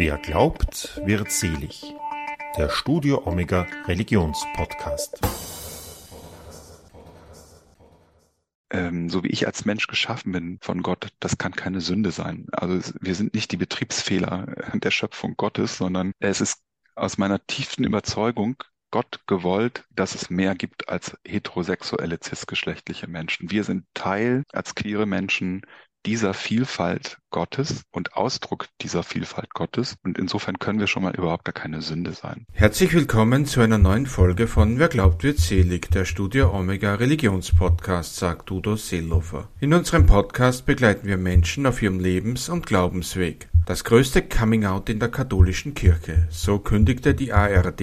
Wer glaubt, wird selig. Der Studio Omega Religionspodcast. Ähm, so wie ich als Mensch geschaffen bin von Gott, das kann keine Sünde sein. Also wir sind nicht die Betriebsfehler der Schöpfung Gottes, sondern es ist aus meiner tiefsten Überzeugung Gott gewollt, dass es mehr gibt als heterosexuelle cisgeschlechtliche Menschen. Wir sind Teil als queere Menschen dieser Vielfalt Gottes und Ausdruck dieser Vielfalt Gottes. Und insofern können wir schon mal überhaupt gar keine Sünde sein. Herzlich willkommen zu einer neuen Folge von Wer glaubt wird selig, der Studio Omega Religionspodcast, sagt Udo Seelofer. In unserem Podcast begleiten wir Menschen auf ihrem Lebens- und Glaubensweg. Das größte Coming-out in der katholischen Kirche, so kündigte die ARD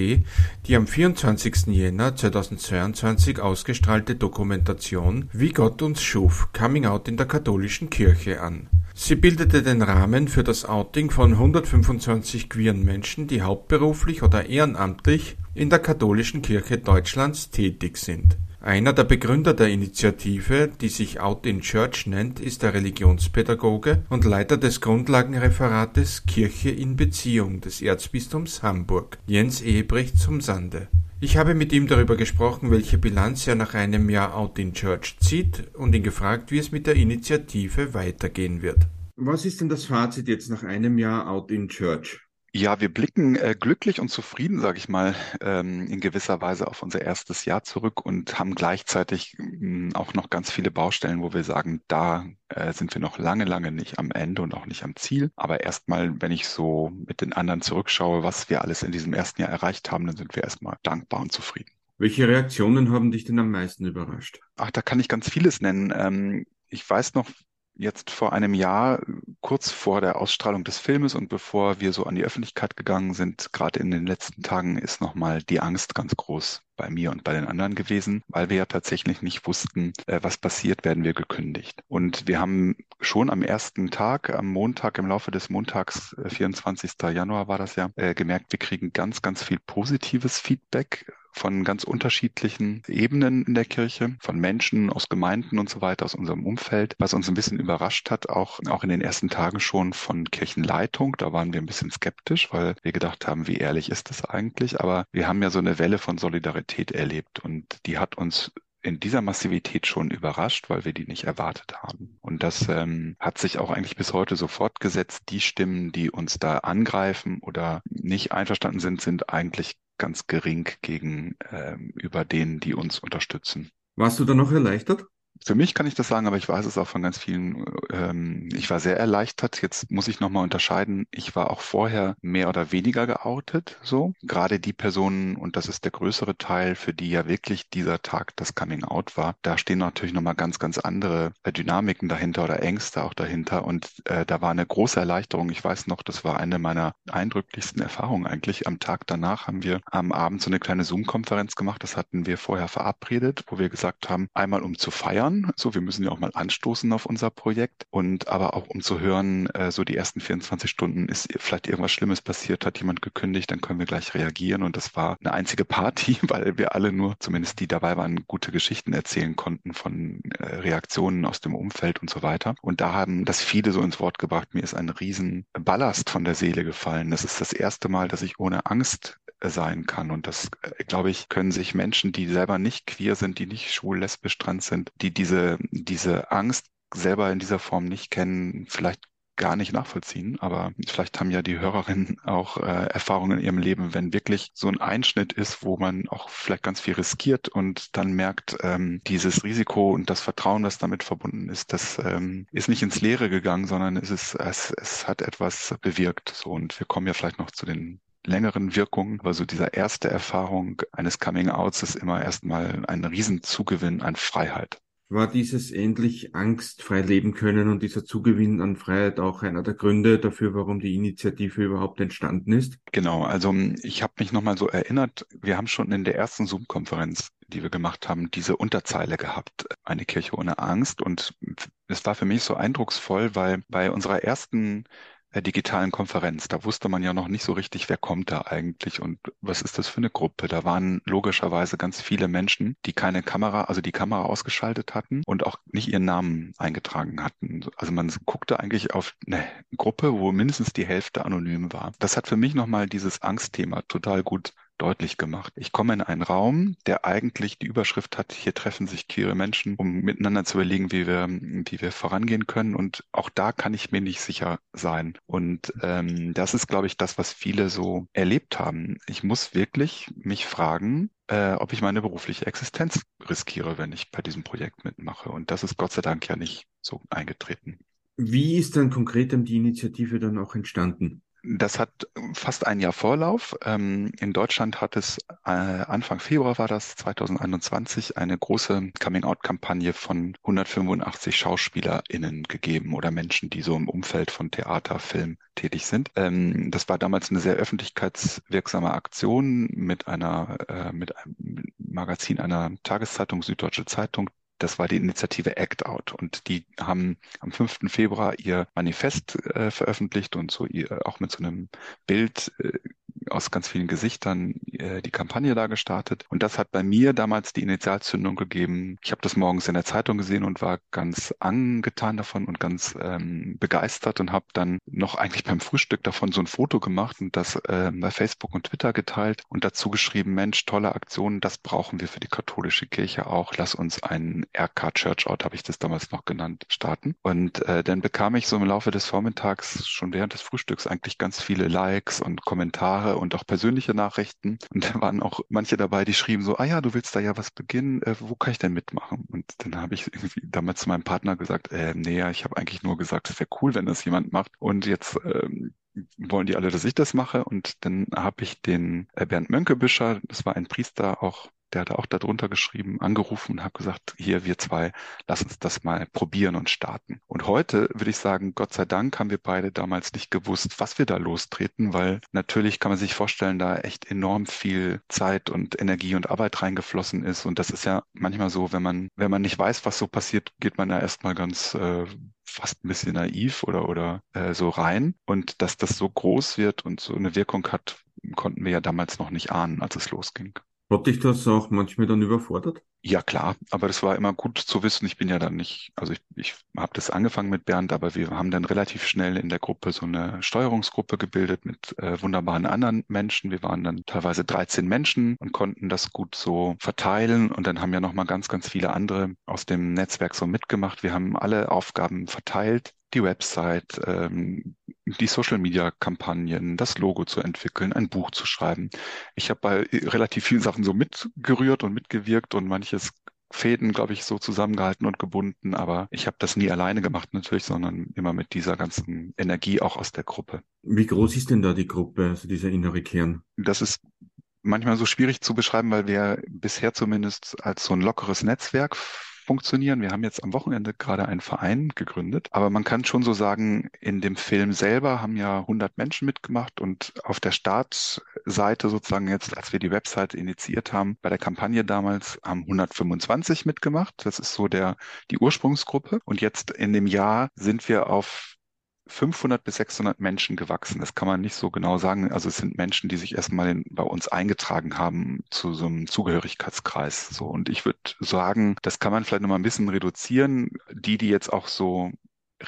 die am 24. Jänner 2022 ausgestrahlte Dokumentation Wie Gott uns schuf, Coming-out in der katholischen Kirche an. Sie bildete den Rahmen für das Outing von 125 queeren Menschen, die hauptberuflich oder ehrenamtlich in der katholischen Kirche Deutschlands tätig sind einer der Begründer der Initiative, die sich Out in Church nennt, ist der Religionspädagoge und Leiter des Grundlagenreferates Kirche in Beziehung des Erzbistums Hamburg, Jens Ehebrecht zum Sande. Ich habe mit ihm darüber gesprochen, welche Bilanz er nach einem Jahr Out in Church zieht und ihn gefragt, wie es mit der Initiative weitergehen wird. Was ist denn das Fazit jetzt nach einem Jahr Out in Church? Ja, wir blicken äh, glücklich und zufrieden, sage ich mal, ähm, in gewisser Weise auf unser erstes Jahr zurück und haben gleichzeitig mh, hm, auch noch ganz viele Baustellen, wo wir sagen, da äh, sind wir noch lange, lange nicht am Ende und auch nicht am Ziel. Aber erstmal, wenn ich so mit den anderen zurückschaue, was wir alles in diesem ersten Jahr erreicht haben, dann sind wir erstmal dankbar und zufrieden. Welche Reaktionen haben dich denn am meisten überrascht? Ach, da kann ich ganz vieles nennen. Ähm, ich weiß noch, jetzt vor einem Jahr, kurz vor der Ausstrahlung des Filmes und bevor wir so an die Öffentlichkeit gegangen sind, gerade in den letzten Tagen ist nochmal die Angst ganz groß bei mir und bei den anderen gewesen, weil wir ja tatsächlich nicht wussten, äh, was passiert, werden wir gekündigt. Und wir haben schon am ersten Tag, am Montag, im Laufe des Montags, 24. Äh, Januar war das ja, äh, gemerkt, wir kriegen ganz, ganz viel positives Feedback von ganz unterschiedlichen Ebenen in der Kirche, von Menschen aus Gemeinden und so weiter, aus unserem Umfeld, was uns ein bisschen überrascht hat, auch, auch in den ersten Tagen schon von Kirchenleitung. Da waren wir ein bisschen skeptisch, weil wir gedacht haben, wie ehrlich ist das eigentlich? Aber wir haben ja so eine Welle von Solidarität erlebt und die hat uns in dieser Massivität schon überrascht, weil wir die nicht erwartet haben. Und das ähm, hat sich auch eigentlich bis heute so fortgesetzt. Die Stimmen, die uns da angreifen oder nicht einverstanden sind, sind eigentlich ganz gering gegenüber ähm, denen, die uns unterstützen. Warst du da noch erleichtert? Für mich kann ich das sagen, aber ich weiß es auch von ganz vielen. Ähm, ich war sehr erleichtert. Jetzt muss ich nochmal unterscheiden. Ich war auch vorher mehr oder weniger geoutet. So gerade die Personen und das ist der größere Teil, für die ja wirklich dieser Tag das Coming Out war. Da stehen natürlich nochmal ganz, ganz andere äh, Dynamiken dahinter oder Ängste auch dahinter. Und äh, da war eine große Erleichterung. Ich weiß noch, das war eine meiner eindrücklichsten Erfahrungen eigentlich. Am Tag danach haben wir am Abend so eine kleine Zoom-Konferenz gemacht. Das hatten wir vorher verabredet, wo wir gesagt haben, einmal um zu feiern hören. So, wir müssen ja auch mal anstoßen auf unser Projekt und aber auch um zu hören, äh, so die ersten 24 Stunden ist vielleicht irgendwas Schlimmes passiert, hat jemand gekündigt, dann können wir gleich reagieren. Und das war eine einzige Party, weil wir alle nur, zumindest die dabei waren, gute Geschichten erzählen konnten von äh, Reaktionen aus dem Umfeld und so weiter. Und da haben das viele so ins Wort gebracht. Mir ist ein riesen Ballast von der Seele gefallen. Das ist das erste Mal, dass ich ohne Angst sein kann. Und das, äh, glaube ich, können sich Menschen, die selber nicht queer sind, die nicht schwul, lesbisch, trans sind, die diese, diese Angst selber in dieser Form nicht kennen, vielleicht gar nicht nachvollziehen, aber vielleicht haben ja die Hörerinnen auch äh, Erfahrungen in ihrem Leben, wenn wirklich so ein Einschnitt ist, wo man auch vielleicht ganz viel riskiert und dann merkt, ähm, dieses Risiko und das Vertrauen, das damit verbunden ist, das ähm, ist nicht ins Leere gegangen, sondern es ist, es, es hat etwas bewirkt. So und wir kommen ja vielleicht noch zu den längeren Wirkungen. Aber so dieser erste Erfahrung eines Coming-outs ist immer erstmal ein Riesenzugewinn an Freiheit. War dieses endlich angstfrei leben können und dieser Zugewinn an Freiheit auch einer der Gründe dafür, warum die Initiative überhaupt entstanden ist? Genau, also ich habe mich nochmal so erinnert, wir haben schon in der ersten Zoom-Konferenz, die wir gemacht haben, diese Unterzeile gehabt, eine Kirche ohne Angst. Und es war für mich so eindrucksvoll, weil bei unserer ersten digitalen Konferenz. Da wusste man ja noch nicht so richtig, wer kommt da eigentlich und was ist das für eine Gruppe. Da waren logischerweise ganz viele Menschen, die keine Kamera, also die Kamera ausgeschaltet hatten und auch nicht ihren Namen eingetragen hatten. Also man guckte eigentlich auf eine Gruppe, wo mindestens die Hälfte anonym war. Das hat für mich nochmal dieses Angstthema total gut deutlich gemacht. Ich komme in einen Raum, der eigentlich die Überschrift hat, hier treffen sich queere Menschen, um miteinander zu überlegen, wie wir, wie wir vorangehen können. Und auch da kann ich mir nicht sicher sein. Und ähm, das ist, glaube ich, das, was viele so erlebt haben. Ich muss wirklich mich fragen, äh, ob ich meine berufliche Existenz riskiere, wenn ich bei diesem Projekt mitmache. Und das ist Gott sei Dank ja nicht so eingetreten. Wie ist dann konkret die Initiative dann auch entstanden? Das hat fast ein Jahr Vorlauf. Ähm, in Deutschland hat es äh, Anfang Februar war das 2021 eine große Coming-out-Kampagne von 185 SchauspielerInnen gegeben oder Menschen, die so im Umfeld von Theater, Film tätig sind. Ähm, das war damals eine sehr öffentlichkeitswirksame Aktion mit einer äh, mit einem Magazin einer Tageszeitung Süddeutsche Zeitung, das war die Initiative Act Out. Und die haben am 5. Februar ihr Manifest äh, veröffentlicht und so ihr auch mit so einem Bild äh, aus ganz vielen Gesichtern äh, die Kampagne da gestartet. Und das hat bei mir damals die Initialzündung gegeben. Ich habe das morgens in der Zeitung gesehen und war ganz angetan davon und ganz ähm, begeistert und habe dann noch eigentlich beim Frühstück davon so ein Foto gemacht und das äh, bei Facebook und Twitter geteilt und dazu geschrieben, Mensch, tolle Aktion, das brauchen wir für die katholische Kirche auch. Lass uns einen RK Church Out, habe ich das damals noch genannt, starten. Und äh, dann bekam ich so im Laufe des Vormittags schon während des Frühstücks eigentlich ganz viele Likes und Kommentare und auch persönliche Nachrichten. Und da waren auch manche dabei, die schrieben so, ah ja, du willst da ja was beginnen, äh, wo kann ich denn mitmachen? Und dann habe ich irgendwie damals zu meinem Partner gesagt, äh, nee, ich habe eigentlich nur gesagt, es wäre cool, wenn das jemand macht. Und jetzt ähm, wollen die alle, dass ich das mache. Und dann habe ich den äh, Bernd Mönkebüscher, das war ein Priester, auch der hat auch darunter geschrieben, angerufen und habe gesagt, hier wir zwei, lass uns das mal probieren und starten. Und heute würde ich sagen, Gott sei Dank haben wir beide damals nicht gewusst, was wir da lostreten, weil natürlich kann man sich vorstellen, da echt enorm viel Zeit und Energie und Arbeit reingeflossen ist. Und das ist ja manchmal so, wenn man, wenn man nicht weiß, was so passiert, geht man da erstmal ganz äh, fast ein bisschen naiv oder, oder äh, so rein. Und dass das so groß wird und so eine Wirkung hat, konnten wir ja damals noch nicht ahnen, als es losging. Hat dich das auch manchmal dann überfordert? Ja, klar, aber das war immer gut zu wissen. Ich bin ja dann nicht, also ich, ich habe das angefangen mit Bernd, aber wir haben dann relativ schnell in der Gruppe so eine Steuerungsgruppe gebildet mit äh, wunderbaren anderen Menschen. Wir waren dann teilweise 13 Menschen und konnten das gut so verteilen. Und dann haben ja nochmal ganz, ganz viele andere aus dem Netzwerk so mitgemacht. Wir haben alle Aufgaben verteilt die Website, ähm, die Social-Media-Kampagnen, das Logo zu entwickeln, ein Buch zu schreiben. Ich habe bei relativ vielen Sachen so mitgerührt und mitgewirkt und manches Fäden, glaube ich, so zusammengehalten und gebunden, aber ich habe das nie alleine gemacht natürlich, sondern immer mit dieser ganzen Energie auch aus der Gruppe. Wie groß ist denn da die Gruppe, also dieser innere Kern? Das ist manchmal so schwierig zu beschreiben, weil wir bisher zumindest als so ein lockeres Netzwerk funktionieren. Wir haben jetzt am Wochenende gerade einen Verein gegründet, aber man kann schon so sagen, in dem Film selber haben ja 100 Menschen mitgemacht und auf der Startseite sozusagen jetzt, als wir die Website initiiert haben, bei der Kampagne damals haben 125 mitgemacht. Das ist so der, die Ursprungsgruppe. Und jetzt in dem Jahr sind wir auf 500 bis 600 Menschen gewachsen. Das kann man nicht so genau sagen. Also es sind Menschen, die sich erstmal in, bei uns eingetragen haben zu so einem Zugehörigkeitskreis. So und ich würde sagen, das kann man vielleicht noch mal ein bisschen reduzieren. Die, die jetzt auch so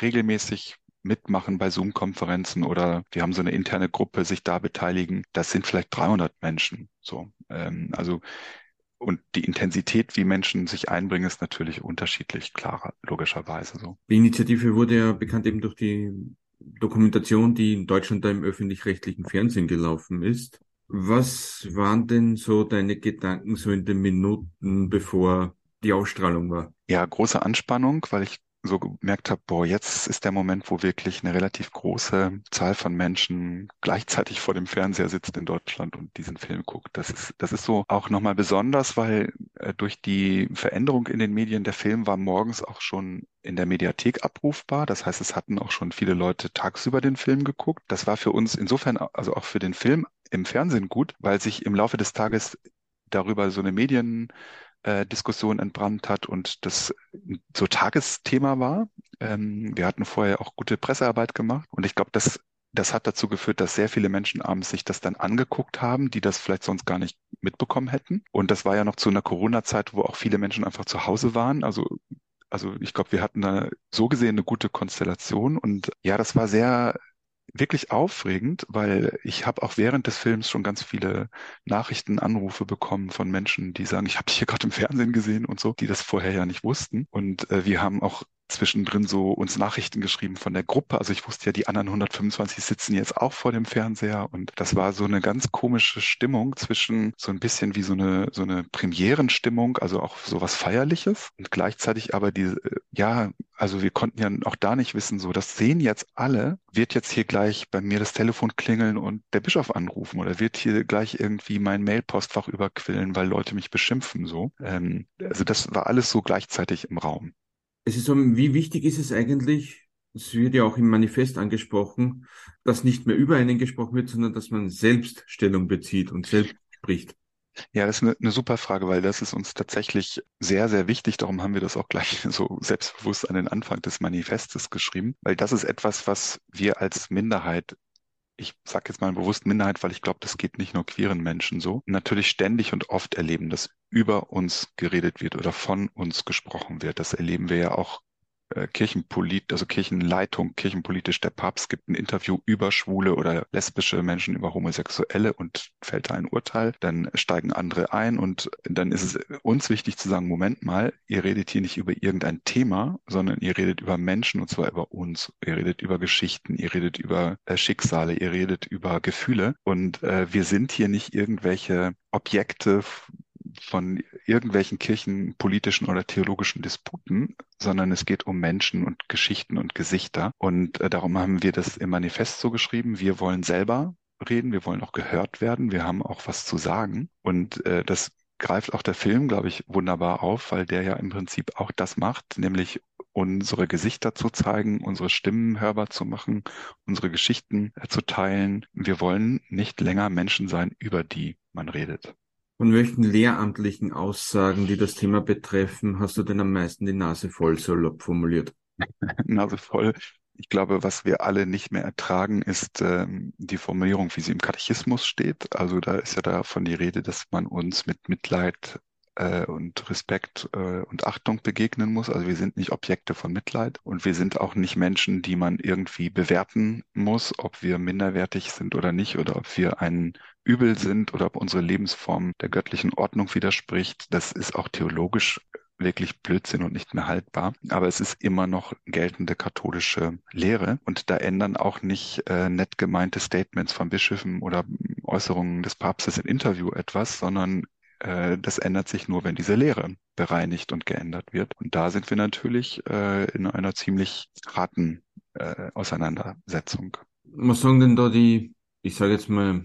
regelmäßig mitmachen bei Zoom-Konferenzen oder wir haben so eine interne Gruppe, sich da beteiligen, das sind vielleicht 300 Menschen. So, ähm, also und die Intensität, wie Menschen sich einbringen, ist natürlich unterschiedlich, klarer, logischerweise so. Die Initiative wurde ja bekannt eben durch die Dokumentation, die in Deutschland da im öffentlich-rechtlichen Fernsehen gelaufen ist. Was waren denn so deine Gedanken so in den Minuten, bevor die Ausstrahlung war? Ja, große Anspannung, weil ich so gemerkt habe, boah, jetzt ist der Moment, wo wirklich eine relativ große Zahl von Menschen gleichzeitig vor dem Fernseher sitzt in Deutschland und diesen Film guckt. Das ist, das ist so auch nochmal besonders, weil äh, durch die Veränderung in den Medien, der Film war morgens auch schon in der Mediathek abrufbar. Das heißt, es hatten auch schon viele Leute tagsüber den Film geguckt. Das war für uns insofern, also auch für den Film im Fernsehen gut, weil sich im Laufe des Tages darüber so eine Medien äh, Diskussion entbrannt hat und das so Tagesthema war. Ähm, wir hatten vorher auch gute Pressearbeit gemacht und ich glaube, das das hat dazu geführt, dass sehr viele Menschen abends sich das dann angeguckt haben, die das vielleicht sonst gar nicht mitbekommen hätten. Und das war ja noch zu einer Corona-Zeit, wo auch viele Menschen einfach zu Hause waren. Also also ich glaube, wir hatten da so gesehen eine gute Konstellation und ja, das war sehr wirklich aufregend, weil ich habe auch während des Films schon ganz viele Nachrichten, Anrufe bekommen von Menschen, die sagen, ich habe dich hier gerade im Fernsehen gesehen und so, die das vorher ja nicht wussten. Und äh, wir haben auch zwischendrin so uns Nachrichten geschrieben von der Gruppe. Also ich wusste ja, die anderen 125 sitzen jetzt auch vor dem Fernseher und das war so eine ganz komische Stimmung zwischen so ein bisschen wie so eine so eine Premierenstimmung, also auch so was Feierliches und gleichzeitig aber die ja, also wir konnten ja auch da nicht wissen, so das sehen jetzt alle, wird jetzt hier gleich bei mir das Telefon klingeln und der Bischof anrufen oder wird hier gleich irgendwie mein Mailpostfach überquillen, weil Leute mich beschimpfen so. Ähm, also das war alles so gleichzeitig im Raum. Es ist so, wie wichtig ist es eigentlich, es wird ja auch im Manifest angesprochen, dass nicht mehr über einen gesprochen wird, sondern dass man selbst Stellung bezieht und selbst spricht. Ja, das ist eine, eine super Frage, weil das ist uns tatsächlich sehr, sehr wichtig. Darum haben wir das auch gleich so selbstbewusst an den Anfang des Manifestes geschrieben, weil das ist etwas, was wir als Minderheit ich sage jetzt mal bewusst Minderheit, weil ich glaube, das geht nicht nur queeren Menschen so, natürlich ständig und oft erleben, dass über uns geredet wird oder von uns gesprochen wird. Das erleben wir ja auch äh, Kirchenpolit, also Kirchenleitung, kirchenpolitisch, der Papst gibt ein Interview über schwule oder lesbische Menschen, über Homosexuelle und fällt da ein Urteil. Dann steigen andere ein und dann ist es uns wichtig zu sagen, Moment mal, ihr redet hier nicht über irgendein Thema, sondern ihr redet über Menschen und zwar über uns. Ihr redet über Geschichten, ihr redet über äh, Schicksale, ihr redet über Gefühle und äh, wir sind hier nicht irgendwelche Objekte, von irgendwelchen kirchenpolitischen oder theologischen Disputen, sondern es geht um Menschen und Geschichten und Gesichter. Und äh, darum haben wir das im Manifest so geschrieben. Wir wollen selber reden, wir wollen auch gehört werden, wir haben auch was zu sagen. Und äh, das greift auch der Film, glaube ich, wunderbar auf, weil der ja im Prinzip auch das macht, nämlich unsere Gesichter zu zeigen, unsere Stimmen hörbar zu machen, unsere Geschichten äh, zu teilen. Wir wollen nicht länger Menschen sein, über die man redet. Von welchen lehramtlichen Aussagen, die das Thema betreffen, hast du denn am meisten die Nase voll salopp formuliert? Nase voll. Ich glaube, was wir alle nicht mehr ertragen, ist ähm, die Formulierung, wie sie im Katechismus steht. Also da ist ja davon die Rede, dass man uns mit Mitleid äh, und Respekt äh, und Achtung begegnen muss. Also wir sind nicht Objekte von Mitleid und wir sind auch nicht Menschen, die man irgendwie bewerten muss, ob wir minderwertig sind oder nicht oder ob wir ein Übel sind oder ob unsere Lebensform der göttlichen Ordnung widerspricht. Das ist auch theologisch wirklich Blödsinn und nicht mehr haltbar. Aber es ist immer noch geltende katholische Lehre. Und da ändern auch nicht äh, nett gemeinte Statements von Bischöfen oder Äußerungen des Papstes im Interview etwas, sondern äh, das ändert sich nur, wenn diese Lehre bereinigt und geändert wird. Und da sind wir natürlich äh, in einer ziemlich harten äh, Auseinandersetzung. Was sagen denn da die, ich sage jetzt mal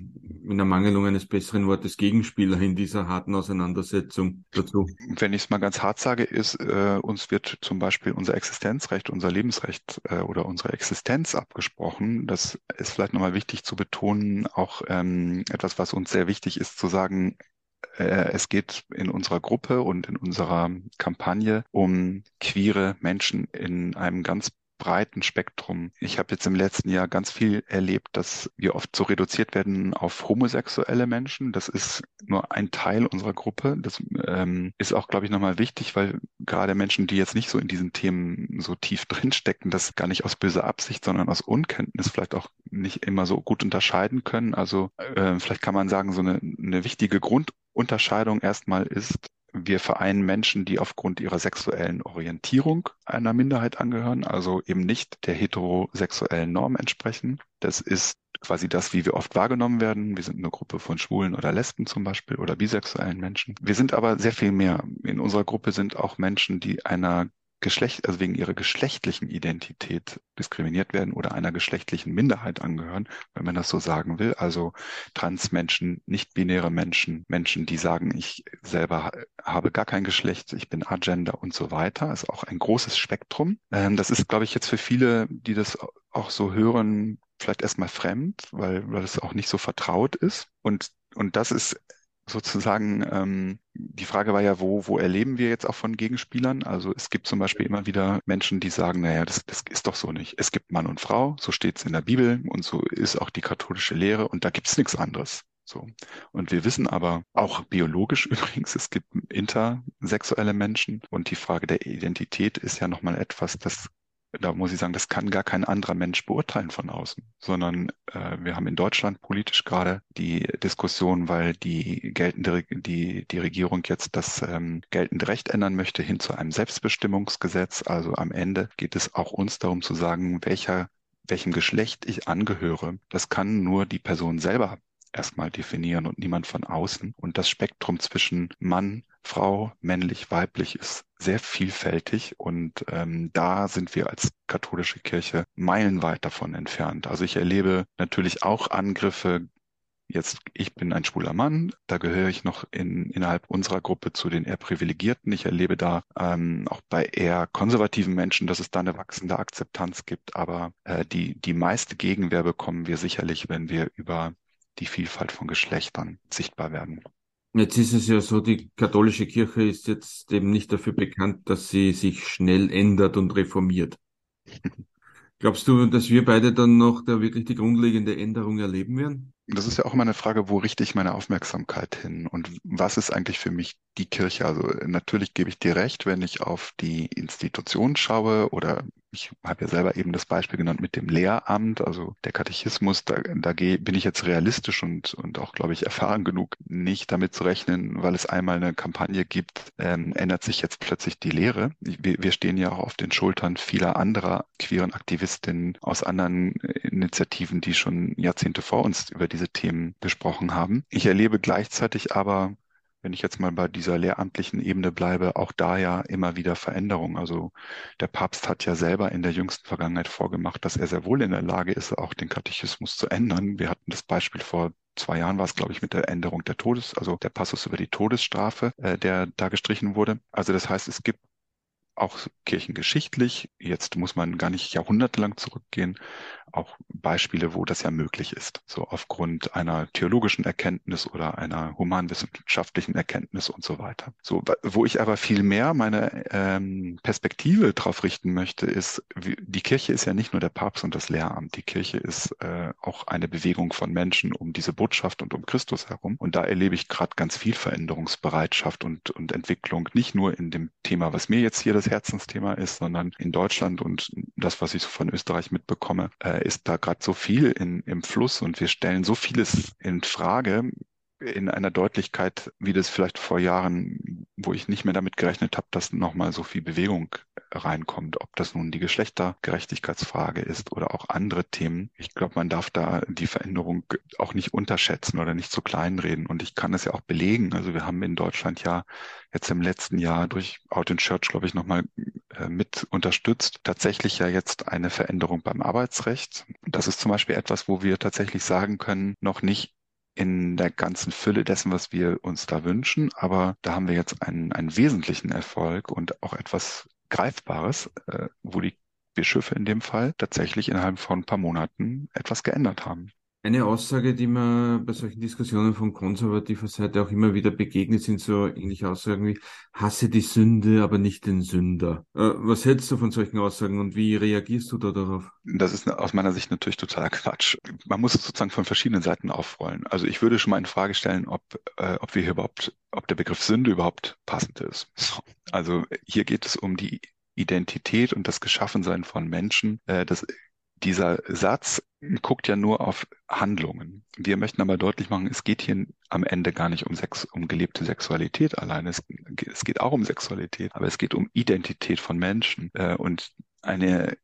in der Mangelung eines besseren Wortes, Gegenspieler in dieser harten Auseinandersetzung dazu? Wenn ich es mal ganz hart sage, ist, äh, uns wird zum Beispiel unser Existenzrecht, unser Lebensrecht äh, oder unsere Existenz abgesprochen. Das ist vielleicht nochmal wichtig zu betonen, auch ähm, etwas, was uns sehr wichtig ist, zu sagen, es geht in unserer Gruppe und in unserer Kampagne um queere Menschen in einem ganz breiten Spektrum. Ich habe jetzt im letzten Jahr ganz viel erlebt, dass wir oft so reduziert werden auf homosexuelle Menschen. Das ist nur ein Teil unserer Gruppe. Das ähm, ist auch, glaube ich, nochmal wichtig, weil gerade Menschen, die jetzt nicht so in diesen Themen so tief drinstecken, das gar nicht aus böser Absicht, sondern aus Unkenntnis vielleicht auch nicht immer so gut unterscheiden können. Also äh, vielleicht kann man sagen, so eine, eine wichtige Grund Unterscheidung erstmal ist, wir vereinen Menschen, die aufgrund ihrer sexuellen Orientierung einer Minderheit angehören, also eben nicht der heterosexuellen Norm entsprechen. Das ist quasi das, wie wir oft wahrgenommen werden. Wir sind eine Gruppe von Schwulen oder Lesben zum Beispiel oder bisexuellen Menschen. Wir sind aber sehr viel mehr. In unserer Gruppe sind auch Menschen, die einer Geschlecht, also wegen ihrer geschlechtlichen Identität diskriminiert werden oder einer geschlechtlichen Minderheit angehören, wenn man das so sagen will. Also Transmenschen, nicht-binäre Menschen, Menschen, die sagen, ich selber habe gar kein Geschlecht, ich bin agender und so weiter. ist auch ein großes Spektrum. Ähm, das ist, glaube ich, jetzt für viele, die das auch so hören, vielleicht erstmal fremd, weil, weil es auch nicht so vertraut ist. Und, und das ist sozusagen, ähm, die Frage war ja, wo, wo erleben wir jetzt auch von Gegenspielern? Also es gibt zum Beispiel immer wieder Menschen, die sagen, naja, das, das ist doch so nicht. Es gibt Mann und Frau, so steht es in der Bibel und so ist auch die katholische Lehre und da gibt es nichts anderes. So. Und wir wissen aber auch biologisch übrigens, es gibt intersexuelle Menschen und die Frage der Identität ist ja nochmal etwas, das da muss ich sagen, das kann gar kein anderer Mensch beurteilen von außen, sondern äh, wir haben in Deutschland politisch gerade die Diskussion, weil die geltende, die, die Regierung jetzt das ähm, geltende Recht ändern möchte hin zu einem Selbstbestimmungsgesetz. Also am Ende geht es auch uns darum zu sagen, welcher welchem Geschlecht ich angehöre, das kann nur die Person selber erstmal definieren und niemand von außen. Und das Spektrum zwischen Mann, Frau, männlich, weiblich ist sehr vielfältig und ähm, da sind wir als katholische Kirche meilenweit davon entfernt. Also ich erlebe natürlich auch Angriffe Jetzt, ich bin ein schwuler Mann, da gehöre ich noch in, innerhalb unserer Gruppe zu den eher Privilegierten. Ich erlebe da ähm, auch bei eher konservativen Menschen, dass es da eine wachsende Akzeptanz gibt. Aber äh, die, die meiste Gegenwehr bekommen wir sicherlich, wenn wir über die Vielfalt von Geschlechtern sichtbar werden. Jetzt ist es ja so, die katholische Kirche ist jetzt eben nicht dafür bekannt, dass sie sich schnell ändert und reformiert. Glaubst du, dass wir beide dann noch da wirklich die grundlegende Änderung erleben werden? Das ist ja auch immer eine Frage, wo richte ich meine Aufmerksamkeit hin und was ist eigentlich für mich die Kirche? Also natürlich gebe ich dir recht, wenn ich auf die Institution schaue oder ich habe ja selber eben das Beispiel genannt mit dem Lehramt, also der Katechismus, da, da bin ich jetzt realistisch und, und auch, glaube ich, erfahren genug, nicht damit zu rechnen, weil es einmal eine Kampagne gibt, ähm, ändert sich jetzt plötzlich die Lehre. Wir, wir stehen ja auch auf den Schultern vieler anderer queeren Aktivistinnen aus anderen Initiativen, die schon Jahrzehnte vor uns über diese Themen gesprochen haben. Ich erlebe gleichzeitig aber wenn ich jetzt mal bei dieser lehramtlichen Ebene bleibe, auch da ja immer wieder Veränderungen. Also der Papst hat ja selber in der jüngsten Vergangenheit vorgemacht, dass er sehr wohl in der Lage ist, auch den Katechismus zu ändern. Wir hatten das Beispiel vor zwei Jahren war es, glaube ich, mit der Änderung der Todes, also der Passus über die Todesstrafe, äh, der da gestrichen wurde. Also das heißt, es gibt auch kirchengeschichtlich, jetzt muss man gar nicht jahrhundertelang zurückgehen, auch Beispiele, wo das ja möglich ist, so aufgrund einer theologischen Erkenntnis oder einer humanwissenschaftlichen Erkenntnis und so weiter. So, wo ich aber viel mehr meine ähm, Perspektive drauf richten möchte, ist, die Kirche ist ja nicht nur der Papst und das Lehramt. Die Kirche ist äh, auch eine Bewegung von Menschen um diese Botschaft und um Christus herum. Und da erlebe ich gerade ganz viel Veränderungsbereitschaft und, und Entwicklung, nicht nur in dem Thema, was mir jetzt hier das Herzensthema ist, sondern in Deutschland und das, was ich so von Österreich mitbekomme, äh, ist da gerade so viel in, im Fluss und wir stellen so vieles in Frage in einer Deutlichkeit, wie das vielleicht vor Jahren, wo ich nicht mehr damit gerechnet habe, dass nochmal so viel Bewegung reinkommt, ob das nun die Geschlechtergerechtigkeitsfrage ist oder auch andere Themen. Ich glaube, man darf da die Veränderung auch nicht unterschätzen oder nicht zu klein reden. Und ich kann es ja auch belegen. Also wir haben in Deutschland ja jetzt im letzten Jahr durch Out in Church, glaube ich, nochmal äh, mit unterstützt. Tatsächlich ja jetzt eine Veränderung beim Arbeitsrecht. Das ist zum Beispiel etwas, wo wir tatsächlich sagen können, noch nicht in der ganzen Fülle dessen, was wir uns da wünschen. Aber da haben wir jetzt einen, einen wesentlichen Erfolg und auch etwas Greifbares, äh, wo die Bischöfe in dem Fall tatsächlich innerhalb von ein paar Monaten etwas geändert haben. Eine Aussage, die mir bei solchen Diskussionen von konservativer Seite auch immer wieder begegnet, sind so ähnliche Aussagen wie hasse die Sünde, aber nicht den Sünder. Äh, was hältst du von solchen Aussagen und wie reagierst du da darauf? Das ist aus meiner Sicht natürlich totaler Quatsch. Man muss es sozusagen von verschiedenen Seiten aufrollen. Also ich würde schon mal in Frage stellen, ob, äh, ob wir hier überhaupt, ob der Begriff Sünde überhaupt passend ist. Also hier geht es um die Identität und das Geschaffensein von Menschen. Äh, das dieser Satz guckt ja nur auf Handlungen. Wir möchten aber deutlich machen, es geht hier am Ende gar nicht um, Sex, um gelebte Sexualität alleine. Es, es, geht auch um Sexualität, aber es geht um Identität von Menschen äh, und eine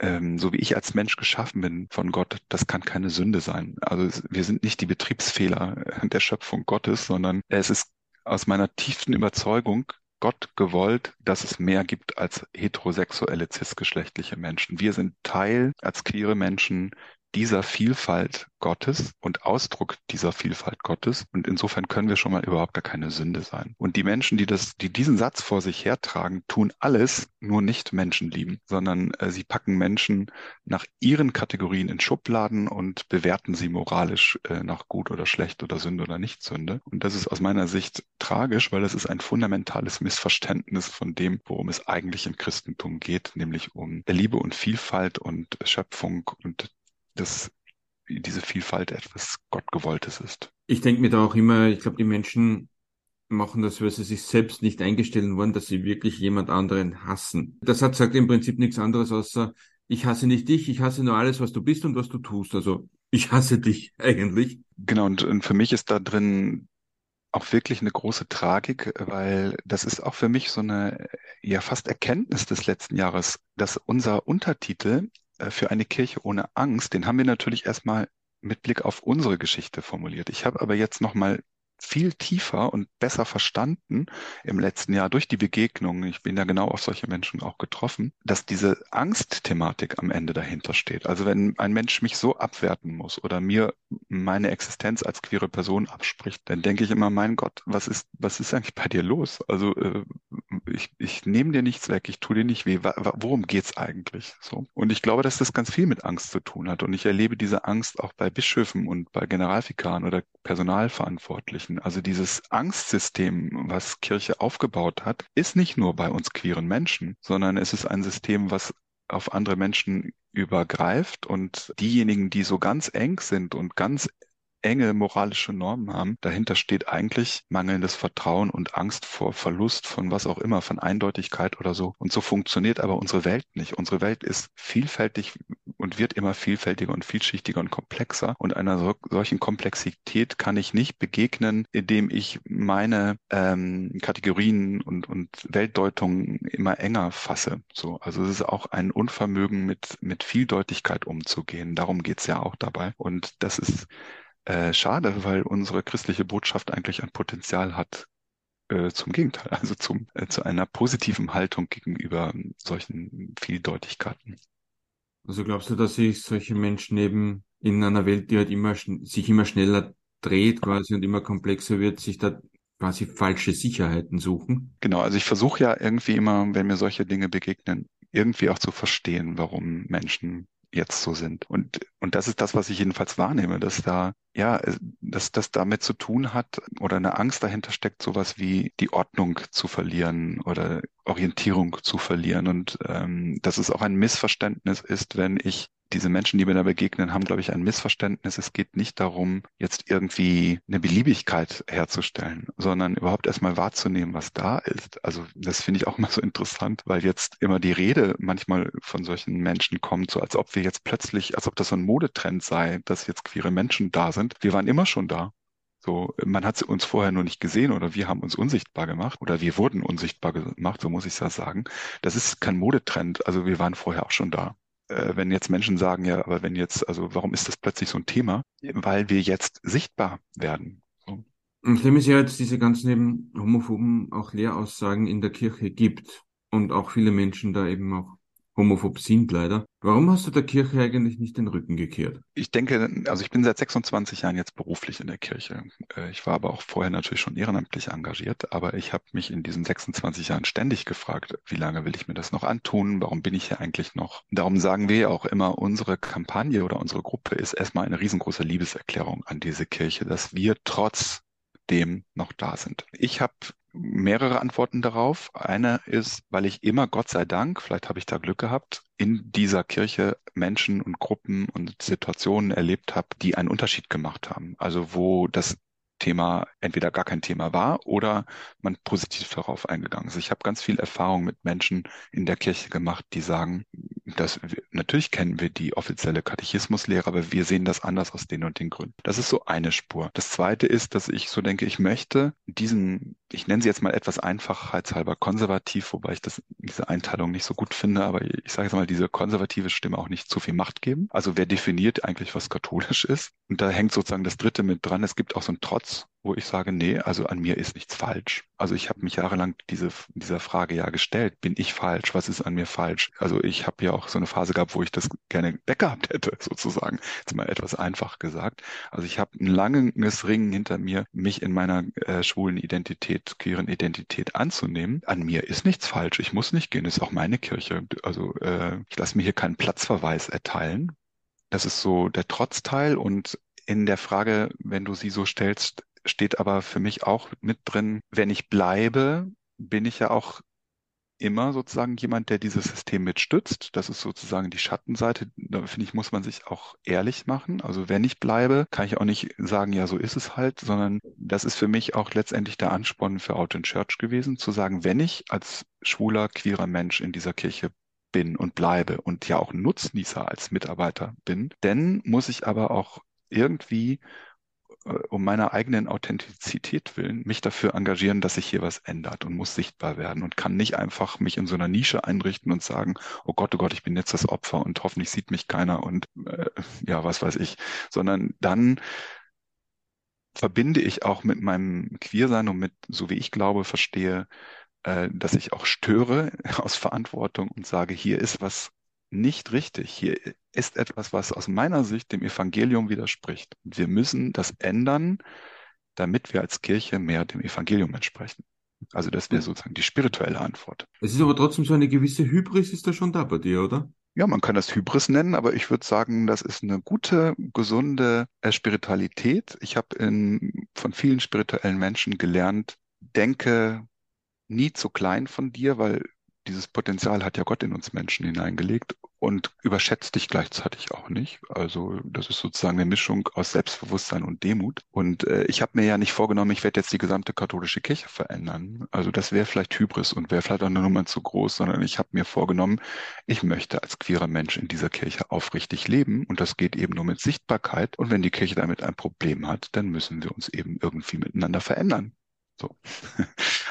ähm, so wie ich als Mensch geschaffen bin von Gott, das kann keine Sünde sein. Also wir sind nicht die Betriebsfehler der Schöpfung Gottes, sondern es ist aus meiner tiefsten Überzeugung Gott gewollt, dass es mehr gibt als heterosexuelle cisgeschlechtliche Menschen. Wir sind Teil als queere Menschen dieser Vielfalt Gottes und Ausdruck dieser Vielfalt Gottes. Und insofern können wir schon mal überhaupt gar keine Sünde sein. Und die Menschen, die das, die diesen Satz vor sich hertragen, tun alles, nur nicht Menschen lieben, sondern äh, sie packen Menschen nach ihren Kategorien in Schubladen und bewerten sie moralisch äh, nach gut oder schlecht oder Sünde oder nicht Sünde. Und das ist aus meiner Sicht tragisch, weil das ist ein fundamentales Missverständnis von dem, worum es eigentlich im Christentum geht, nämlich um Liebe und Vielfalt und Schöpfung und dass diese Vielfalt etwas Gottgewolltes ist. Ich denke mir da auch immer, ich glaube, die Menschen machen das, weil sie sich selbst nicht eingestellen wollen, dass sie wirklich jemand anderen hassen. Der Satz sagt im Prinzip nichts anderes außer, ich hasse nicht dich, ich hasse nur alles, was du bist und was du tust. Also ich hasse dich eigentlich. Genau, und, und für mich ist da drin auch wirklich eine große Tragik, weil das ist auch für mich so eine ja fast Erkenntnis des letzten Jahres, dass unser Untertitel für eine Kirche ohne Angst, den haben wir natürlich erstmal mit Blick auf unsere Geschichte formuliert. Ich habe aber jetzt nochmal viel tiefer und besser verstanden im letzten Jahr durch die Begegnungen, ich bin ja genau auf solche Menschen auch getroffen, dass diese Angstthematik am Ende dahinter steht. Also wenn ein Mensch mich so abwerten muss oder mir meine Existenz als queere Person abspricht, dann denke ich immer, mein Gott, was ist, was ist eigentlich bei dir los? Also äh, ich, ich nehme dir nichts weg, ich tue dir nicht weh. Worum geht's eigentlich? So. Und ich glaube, dass das ganz viel mit Angst zu tun hat. Und ich erlebe diese Angst auch bei Bischöfen und bei Generalvikaren oder Personalverantwortlichen. Also dieses Angstsystem, was Kirche aufgebaut hat, ist nicht nur bei uns queeren Menschen, sondern es ist ein System, was auf andere Menschen übergreift und diejenigen, die so ganz eng sind und ganz enge moralische Normen haben. Dahinter steht eigentlich mangelndes Vertrauen und Angst vor Verlust von was auch immer, von Eindeutigkeit oder so. Und so funktioniert aber unsere Welt nicht. Unsere Welt ist vielfältig und wird immer vielfältiger und vielschichtiger und komplexer. Und einer so, solchen Komplexität kann ich nicht begegnen, indem ich meine ähm, Kategorien und, und Weltdeutungen immer enger fasse. So, also es ist auch ein Unvermögen, mit, mit Vieldeutigkeit umzugehen. Darum geht's ja auch dabei. Und das ist äh, schade, weil unsere christliche Botschaft eigentlich ein Potenzial hat, äh, zum Gegenteil, also zum, äh, zu einer positiven Haltung gegenüber solchen Vieldeutigkeiten. Also glaubst du, dass sich solche Menschen eben in einer Welt, die halt immer sich immer schneller dreht quasi und immer komplexer wird, sich da quasi falsche Sicherheiten suchen? Genau, also ich versuche ja irgendwie immer, wenn mir solche Dinge begegnen, irgendwie auch zu verstehen, warum Menschen jetzt so sind. Und, und das ist das, was ich jedenfalls wahrnehme, dass da, ja, dass das damit zu tun hat oder eine Angst dahinter steckt, sowas wie die Ordnung zu verlieren oder Orientierung zu verlieren. Und ähm, dass es auch ein Missverständnis ist, wenn ich diese Menschen, die mir da begegnen, haben, glaube ich, ein Missverständnis. Es geht nicht darum, jetzt irgendwie eine Beliebigkeit herzustellen, sondern überhaupt erstmal wahrzunehmen, was da ist. Also das finde ich auch immer so interessant, weil jetzt immer die Rede manchmal von solchen Menschen kommt, so als ob wir jetzt plötzlich, als ob das so ein Modetrend sei, dass jetzt queere Menschen da sind. Wir waren immer schon da. So, man hat uns vorher nur nicht gesehen oder wir haben uns unsichtbar gemacht oder wir wurden unsichtbar gemacht, so muss ich es ja sagen. Das ist kein Modetrend. Also wir waren vorher auch schon da äh, wenn jetzt Menschen sagen, ja, aber wenn jetzt, also warum ist das plötzlich so ein Thema? Weil wir jetzt sichtbar werden. So. Und schlimm ist ja jetzt diese ganzen homophoben auch Lehraussagen in der Kirche gibt und auch viele Menschen da eben auch homophob sind leider. Warum hast du der Kirche eigentlich nicht den Rücken gekehrt? Ich denke, also ich bin seit 26 Jahren jetzt beruflich in der Kirche. Äh, ich war aber auch vorher natürlich schon ehrenamtlich engagiert, aber ich habe mich in diesen 26 Jahren ständig gefragt, wie lange will ich mir das noch antun? Warum bin ich hier eigentlich noch? Darum sagen wir ja auch immer, unsere Kampagne oder unsere Gruppe ist erstmal eine riesengroße Liebeserklärung an diese Kirche, dass wir trotz dem noch da sind. Ich habe mehrere Antworten darauf. Eine ist, weil ich immer, Gott sei Dank, vielleicht habe ich da Glück gehabt, in dieser Kirche Menschen und Gruppen und Situationen erlebt habe, die einen Unterschied gemacht haben. Also wo das Thema entweder gar kein Thema war oder man positiv darauf eingegangen ist. Ich habe ganz viel Erfahrung mit Menschen in der Kirche gemacht, die sagen, wir, natürlich kennen wir die offizielle Katechismuslehre, aber wir sehen das anders aus den und den Gründen. Das ist so eine Spur. Das zweite ist, dass ich so denke, ich möchte diesen, ich nenne sie jetzt mal etwas einfachheitshalber konservativ, wobei ich das, diese Einteilung nicht so gut finde, aber ich sage jetzt mal, diese konservative Stimme auch nicht zu viel Macht geben. Also wer definiert eigentlich, was katholisch ist? Und da hängt sozusagen das dritte mit dran. Es gibt auch so ein Trotz wo ich sage, nee, also an mir ist nichts falsch. Also ich habe mich jahrelang diese, dieser Frage ja gestellt, bin ich falsch? Was ist an mir falsch? Also ich habe ja auch so eine Phase gehabt, wo ich das gerne weggehabt hätte, sozusagen. Jetzt mal etwas einfach gesagt. Also ich habe ein langes Ringen hinter mir, mich in meiner äh, schwulen Identität, queeren Identität anzunehmen. An mir ist nichts falsch. Ich muss nicht gehen. Das ist auch meine Kirche. Also äh, ich lasse mir hier keinen Platzverweis erteilen. Das ist so der Trotzteil und in der Frage, wenn du sie so stellst, steht aber für mich auch mit drin, wenn ich bleibe, bin ich ja auch immer sozusagen jemand, der dieses System mitstützt. Das ist sozusagen die Schattenseite. Da finde ich, muss man sich auch ehrlich machen. Also wenn ich bleibe, kann ich auch nicht sagen, ja, so ist es halt, sondern das ist für mich auch letztendlich der Ansporn für Out in Church gewesen, zu sagen, wenn ich als schwuler, queerer Mensch in dieser Kirche bin und bleibe und ja auch Nutznießer als Mitarbeiter bin, dann muss ich aber auch irgendwie um meiner eigenen Authentizität willen mich dafür engagieren, dass sich hier was ändert und muss sichtbar werden und kann nicht einfach mich in so einer Nische einrichten und sagen, oh Gott, oh Gott, ich bin jetzt das Opfer und hoffentlich sieht mich keiner und äh, ja, was weiß ich, sondern dann verbinde ich auch mit meinem Queersein und mit, so wie ich glaube, verstehe, äh, dass ich auch störe aus Verantwortung und sage, hier ist was nicht richtig. Hier ist etwas, was aus meiner Sicht dem Evangelium widerspricht. Wir müssen das ändern, damit wir als Kirche mehr dem Evangelium entsprechen. Also das wäre sozusagen die spirituelle Antwort. Es ist aber trotzdem so eine gewisse Hybris ist da schon da bei dir, oder? Ja, man kann das Hybris nennen, aber ich würde sagen, das ist eine gute, gesunde äh, Spiritualität. Ich habe von vielen spirituellen Menschen gelernt, denke nie zu klein von dir, weil dieses Potenzial hat ja Gott in uns Menschen hineingelegt und überschätzt dich gleichzeitig auch nicht. Also das ist sozusagen eine Mischung aus Selbstbewusstsein und Demut. Und äh, ich habe mir ja nicht vorgenommen, ich werde jetzt die gesamte katholische Kirche verändern. Also das wäre vielleicht Hybris und wäre vielleicht auch eine Nummer zu groß, sondern ich habe mir vorgenommen, ich möchte als queerer Mensch in dieser Kirche aufrichtig leben und das geht eben nur mit Sichtbarkeit. Und wenn die Kirche damit ein Problem hat, dann müssen wir uns eben irgendwie miteinander verändern. So.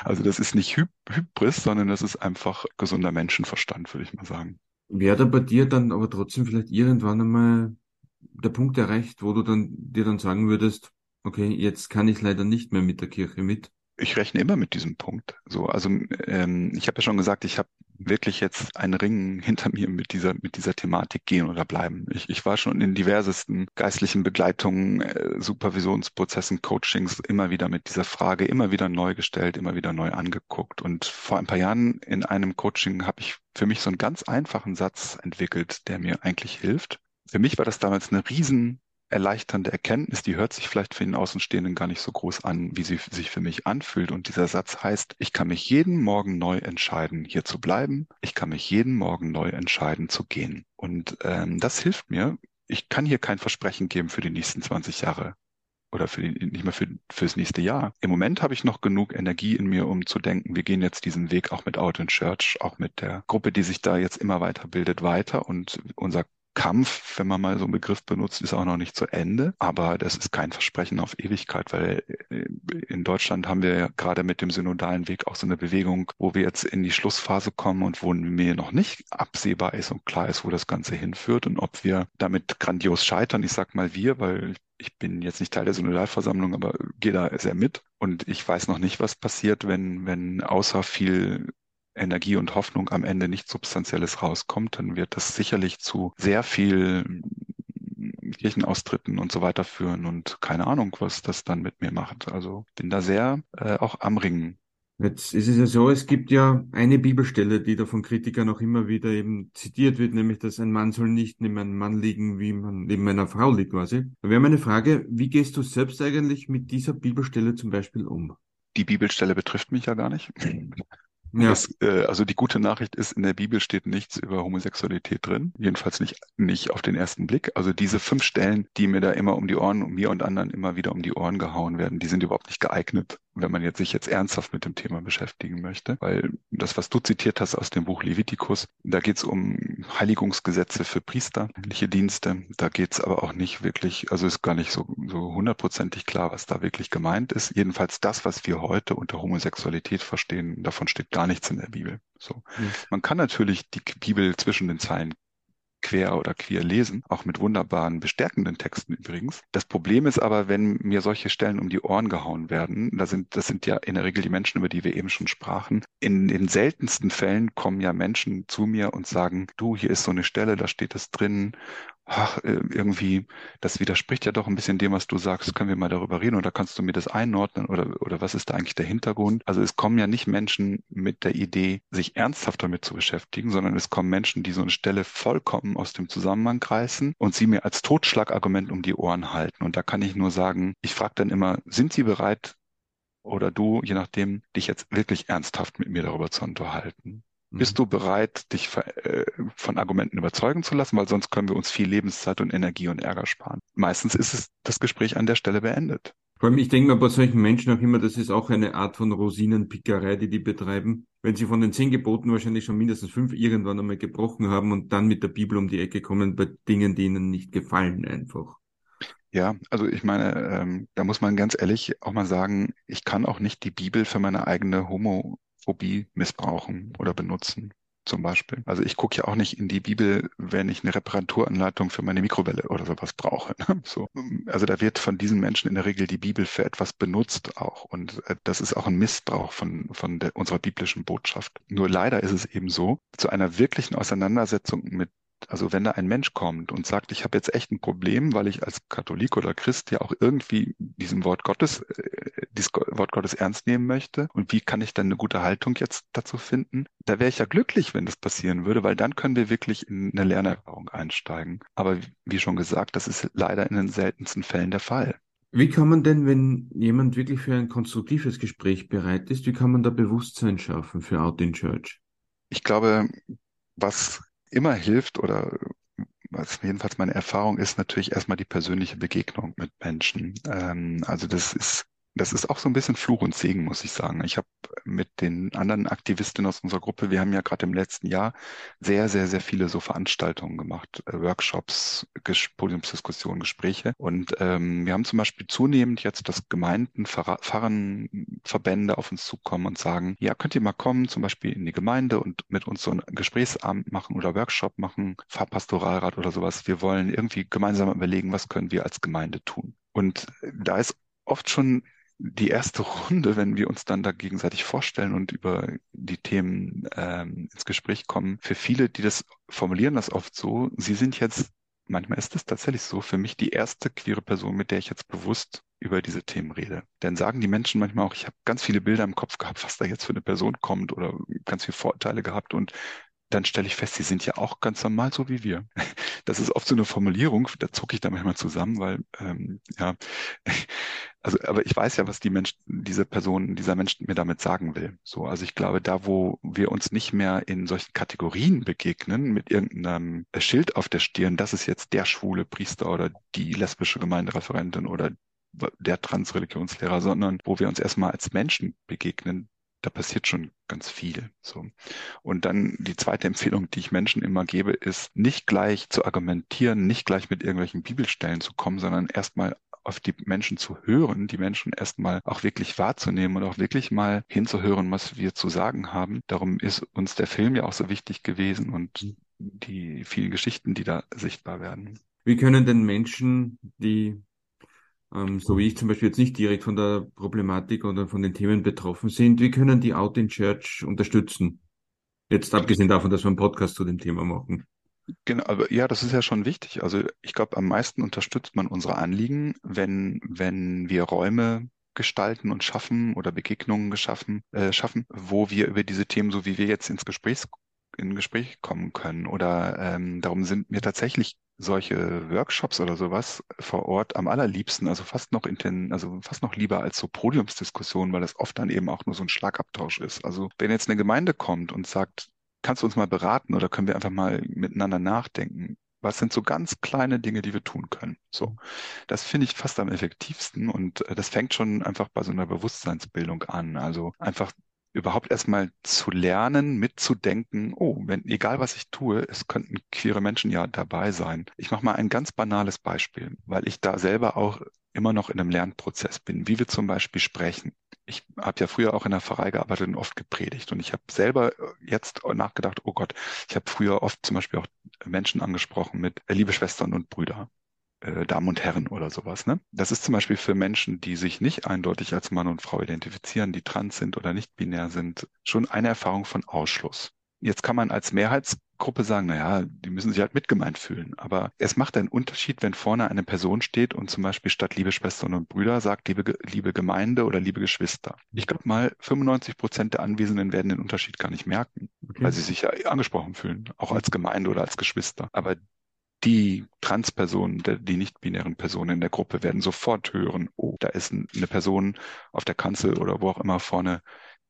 Also das ist nicht Hy Hybris, sondern das ist einfach gesunder Menschenverstand, würde ich mal sagen. Wäre da bei dir dann aber trotzdem vielleicht irgendwann einmal der Punkt erreicht, wo du dann dir dann sagen würdest, okay, jetzt kann ich leider nicht mehr mit der Kirche mit? Ich rechne immer mit diesem Punkt. So, also ähm, ich habe ja schon gesagt, ich habe wirklich jetzt einen Ring hinter mir mit dieser mit dieser Thematik gehen oder bleiben. Ich, ich war schon in diversesten geistlichen Begleitungen, äh, Supervisionsprozessen, Coachings immer wieder mit dieser Frage immer wieder neu gestellt, immer wieder neu angeguckt. Und vor ein paar Jahren in einem Coaching habe ich für mich so einen ganz einfachen Satz entwickelt, der mir eigentlich hilft. Für mich war das damals eine riesen erleichternde Erkenntnis, die hört sich vielleicht für den Außenstehenden gar nicht so groß an, wie sie sich für mich anfühlt. Und dieser Satz heißt, ich kann mich jeden Morgen neu entscheiden, hier zu bleiben. Ich kann mich jeden Morgen neu entscheiden, zu gehen. Und ähm, das hilft mir. Ich kann hier kein Versprechen geben für die nächsten 20 Jahre oder für die, nicht mehr für, fürs nächste Jahr. Im Moment habe ich noch genug Energie in mir, um zu denken, wir gehen jetzt diesen Weg auch mit Out in Church, auch mit der Gruppe, die sich da jetzt immer weiter bildet, weiter und unser Kampf, wenn man mal so einen Begriff benutzt, ist auch noch nicht zu Ende. Aber das ist kein Versprechen auf Ewigkeit, weil äh, in Deutschland haben wir ja gerade mit dem synodalen Weg auch so eine Bewegung, wo wir jetzt in die Schlussphase kommen und wo mir noch nicht absehbar ist und klar ist, wo das Ganze hinführt und ob wir damit grandios scheitern. Ich sag mal wir, weil ich bin jetzt nicht Teil der Synodalversammlung, aber gehe da sehr mit. Und ich weiß noch nicht, was passiert, wenn, wenn außer viel Energie und Hoffnung am Ende nichts Substanzielles rauskommt, dann wird das sicherlich zu sehr viel Kirchenaustritten und so weiter führen und keine Ahnung, was das dann mit mir macht. Also bin da sehr äh, auch am Ringen. Jetzt ist es ja so, es gibt ja eine Bibelstelle, die da von Kritikern auch immer wieder eben zitiert wird, nämlich, dass ein Mann soll nicht neben einem Mann liegen, wie man neben einer Frau liegt quasi. Da wäre meine Frage, wie gehst du selbst eigentlich mit dieser Bibelstelle zum Beispiel um? Die Bibelstelle betrifft mich ja gar nicht. Ja. Das, äh, also die gute Nachricht ist, in der Bibel steht nichts über Homosexualität drin. Jedenfalls nicht, nicht auf den ersten Blick. Also diese fünf Stellen, die mir da immer um die Ohren, um mir und anderen immer wieder um die Ohren gehauen werden, die sind überhaupt nicht geeignet, wenn man jetzt sich jetzt ernsthaft mit dem Thema beschäftigen möchte. Weil das, was du zitiert hast aus dem Buch Levitikus, da geht es um Heiligungsgesetze für priesterliche Dienste. Da geht es aber auch nicht wirklich, also ist gar nicht so, so hundertprozentig klar, was da wirklich gemeint ist. Jedenfalls das, was wir heute unter Homosexualität verstehen, davon steht gar nichts in der Bibel. So. Mhm. Man kann natürlich die Bibel zwischen den Zeilen quer oder queer lesen, auch mit wunderbaren, bestärkenden Texten übrigens. Das Problem ist aber, wenn mir solche Stellen um die Ohren gehauen werden, da sind, das sind ja in der Regel die Menschen, über die wir eben schon sprachen. In den seltensten Fällen kommen ja Menschen zu mir und sagen, du, hier ist so eine Stelle, da steht es drin ach, äh, irgendwie, das widerspricht ja doch ein bisschen dem, was du sagst, können wir mal darüber reden oder kannst du mir das einordnen oder, oder was ist da eigentlich der Hintergrund? Also es kommen ja nicht Menschen mit der Idee, sich ernsthaft damit zu beschäftigen, sondern es kommen Menschen, die so eine Stelle vollkommen aus dem Zusammenhang reißen und sie mir als Totschlagargument um die Ohren halten. Und da kann ich nur sagen, ich frage dann immer, sind sie bereit, oder du, je nachdem, dich jetzt wirklich ernsthaft mit mir darüber zu unterhalten. Bist mhm. du bereit, dich äh, von Argumenten überzeugen zu lassen? Weil sonst können wir uns viel Lebenszeit und Energie und Ärger sparen. Meistens ist es das Gespräch an der Stelle beendet. Vor allem, ich denke mal bei solchen Menschen auch immer, das ist auch eine Art von Rosinenpickerei, die die betreiben. Wenn sie von den zehn Geboten wahrscheinlich schon mindestens fünf irgendwann einmal gebrochen haben und dann mit der Bibel um die Ecke kommen bei Dingen, die ihnen nicht gefallen einfach. Ja, also ich meine, ähm, da muss man ganz ehrlich auch mal sagen, ich kann auch nicht die Bibel für meine eigene Homo Phobie missbrauchen oder benutzen zum Beispiel. Also ich gucke ja auch nicht in die Bibel, wenn ich eine Reparaturanleitung für meine Mikrowelle oder sowas brauche. Ne? So. Also da wird von diesen Menschen in der Regel die Bibel für etwas benutzt auch. Und äh, das ist auch ein Missbrauch von, von der, unserer biblischen Botschaft. Nur leider ist es eben so, zu einer wirklichen Auseinandersetzung mit also wenn da ein Mensch kommt und sagt, ich habe jetzt echt ein Problem, weil ich als Katholik oder Christ ja auch irgendwie diesem Wort Gottes, äh, dieses Wort Gottes ernst nehmen möchte und wie kann ich dann eine gute Haltung jetzt dazu finden, da wäre ich ja glücklich, wenn das passieren würde, weil dann können wir wirklich in eine Lernerfahrung einsteigen. Aber wie schon gesagt, das ist leider in den seltensten Fällen der Fall. Wie kann man denn, wenn jemand wirklich für ein konstruktives Gespräch bereit ist, wie kann man da Bewusstsein schaffen für Out in Church? Ich glaube, was immer hilft oder was jedenfalls meine Erfahrung ist, natürlich erstmal die persönliche Begegnung mit Menschen. Ähm, also das ist das ist auch so ein bisschen Fluch und Segen, muss ich sagen. Ich habe mit den anderen Aktivistinnen aus unserer Gruppe, wir haben ja gerade im letzten Jahr sehr, sehr, sehr viele so Veranstaltungen gemacht, äh, Workshops, Ges Podiumsdiskussionen, Gespräche. Und ähm, wir haben zum Beispiel zunehmend jetzt, dass Gemeinden, Pfarren, Verbände auf uns zukommen und sagen, ja, könnt ihr mal kommen, zum Beispiel in die Gemeinde und mit uns so ein Gesprächsabend machen oder Workshop machen, Pfarrpastoralrat oder sowas. Wir wollen irgendwie gemeinsam überlegen, was können wir als Gemeinde tun. Und da ist oft schon die erste Runde, wenn wir uns dann da gegenseitig vorstellen und über die Themen ähm, ins Gespräch kommen, für viele, die das formulieren das oft so, sie sind jetzt, manchmal ist es tatsächlich so, für mich die erste queere Person, mit der ich jetzt bewusst über diese Themen rede. Dann sagen die Menschen manchmal auch, ich habe ganz viele Bilder im Kopf gehabt, was da jetzt für eine Person kommt oder ganz viele Vorurteile gehabt und dann stelle ich fest, sie sind ja auch ganz normal so wie wir. Das ist oft so eine Formulierung, da zucke ich da manchmal zusammen, weil ähm, ja, also aber ich weiß ja, was die Mensch, diese Person, dieser Mensch mir damit sagen will. So, also ich glaube, da wo wir uns nicht mehr in solchen Kategorien begegnen, mit irgendeinem Schild auf der Stirn, das ist jetzt der schwule Priester oder die lesbische Gemeindereferentin oder der Transreligionslehrer, sondern wo wir uns erstmal als Menschen begegnen, da passiert schon ganz viel. So. Und dann die zweite Empfehlung, die ich Menschen immer gebe, ist, nicht gleich zu argumentieren, nicht gleich mit irgendwelchen Bibelstellen zu kommen, sondern erstmal auf die Menschen zu hören, die Menschen erstmal auch wirklich wahrzunehmen und auch wirklich mal hinzuhören, was wir zu sagen haben. Darum ist uns der Film ja auch so wichtig gewesen und die vielen Geschichten, die da sichtbar werden. Wie können denn Menschen, die ähm, so wie ich zum Beispiel jetzt nicht direkt von der Problematik oder von den Themen betroffen sind, wie können die Out in Church unterstützen? Jetzt abgesehen davon, dass wir einen Podcast zu dem Thema machen. Genau, aber ja, das ist ja schon wichtig. Also ich glaube, am meisten unterstützt man unsere Anliegen, wenn, wenn wir Räume gestalten und schaffen oder Begegnungen geschaffen, äh, schaffen, wo wir über diese Themen, so wie wir jetzt ins Gespräch in Gespräch kommen können. Oder ähm, darum sind mir tatsächlich solche Workshops oder sowas vor Ort am allerliebsten, also fast noch inten, also fast noch lieber als so Podiumsdiskussionen, weil das oft dann eben auch nur so ein Schlagabtausch ist. Also wenn jetzt eine Gemeinde kommt und sagt, kannst du uns mal beraten oder können wir einfach mal miteinander nachdenken? Was sind so ganz kleine Dinge, die wir tun können? So, das finde ich fast am effektivsten und äh, das fängt schon einfach bei so einer Bewusstseinsbildung an. Also einfach überhaupt erstmal zu lernen, mitzudenken, oh, wenn, egal was ich tue, es könnten queere Menschen ja dabei sein. Ich mache mal ein ganz banales Beispiel, weil ich da selber auch immer noch in einem Lernprozess bin, wie wir zum Beispiel sprechen. Ich habe ja früher auch in der Pfarrei gearbeitet und oft gepredigt und ich habe selber jetzt nachgedacht, oh Gott, ich habe früher oft zum Beispiel auch Menschen angesprochen mit äh, liebe Schwestern und Brüder äh, Damen und Herren oder sowas. Ne? Das ist zum Beispiel für Menschen, die sich nicht eindeutig als Mann und Frau identifizieren, die trans sind oder nicht binär sind, schon eine Erfahrung von Ausschluss. Jetzt kann man als Mehrheitsgruppe sagen, naja, die müssen sich halt mitgemeint fühlen. Aber es macht einen Unterschied, wenn vorne eine Person steht und zum Beispiel statt liebe Schwestern und Brüder sagt, liebe, liebe Gemeinde oder liebe Geschwister. Ich glaube mal, 95 Prozent der Anwesenden werden den Unterschied gar nicht merken, okay. weil sie sich ja angesprochen fühlen, auch als Gemeinde oder als Geschwister. Aber die Transpersonen, die nicht-binären Personen in der Gruppe werden sofort hören, oh, da ist eine Person auf der Kanzel oder wo auch immer vorne,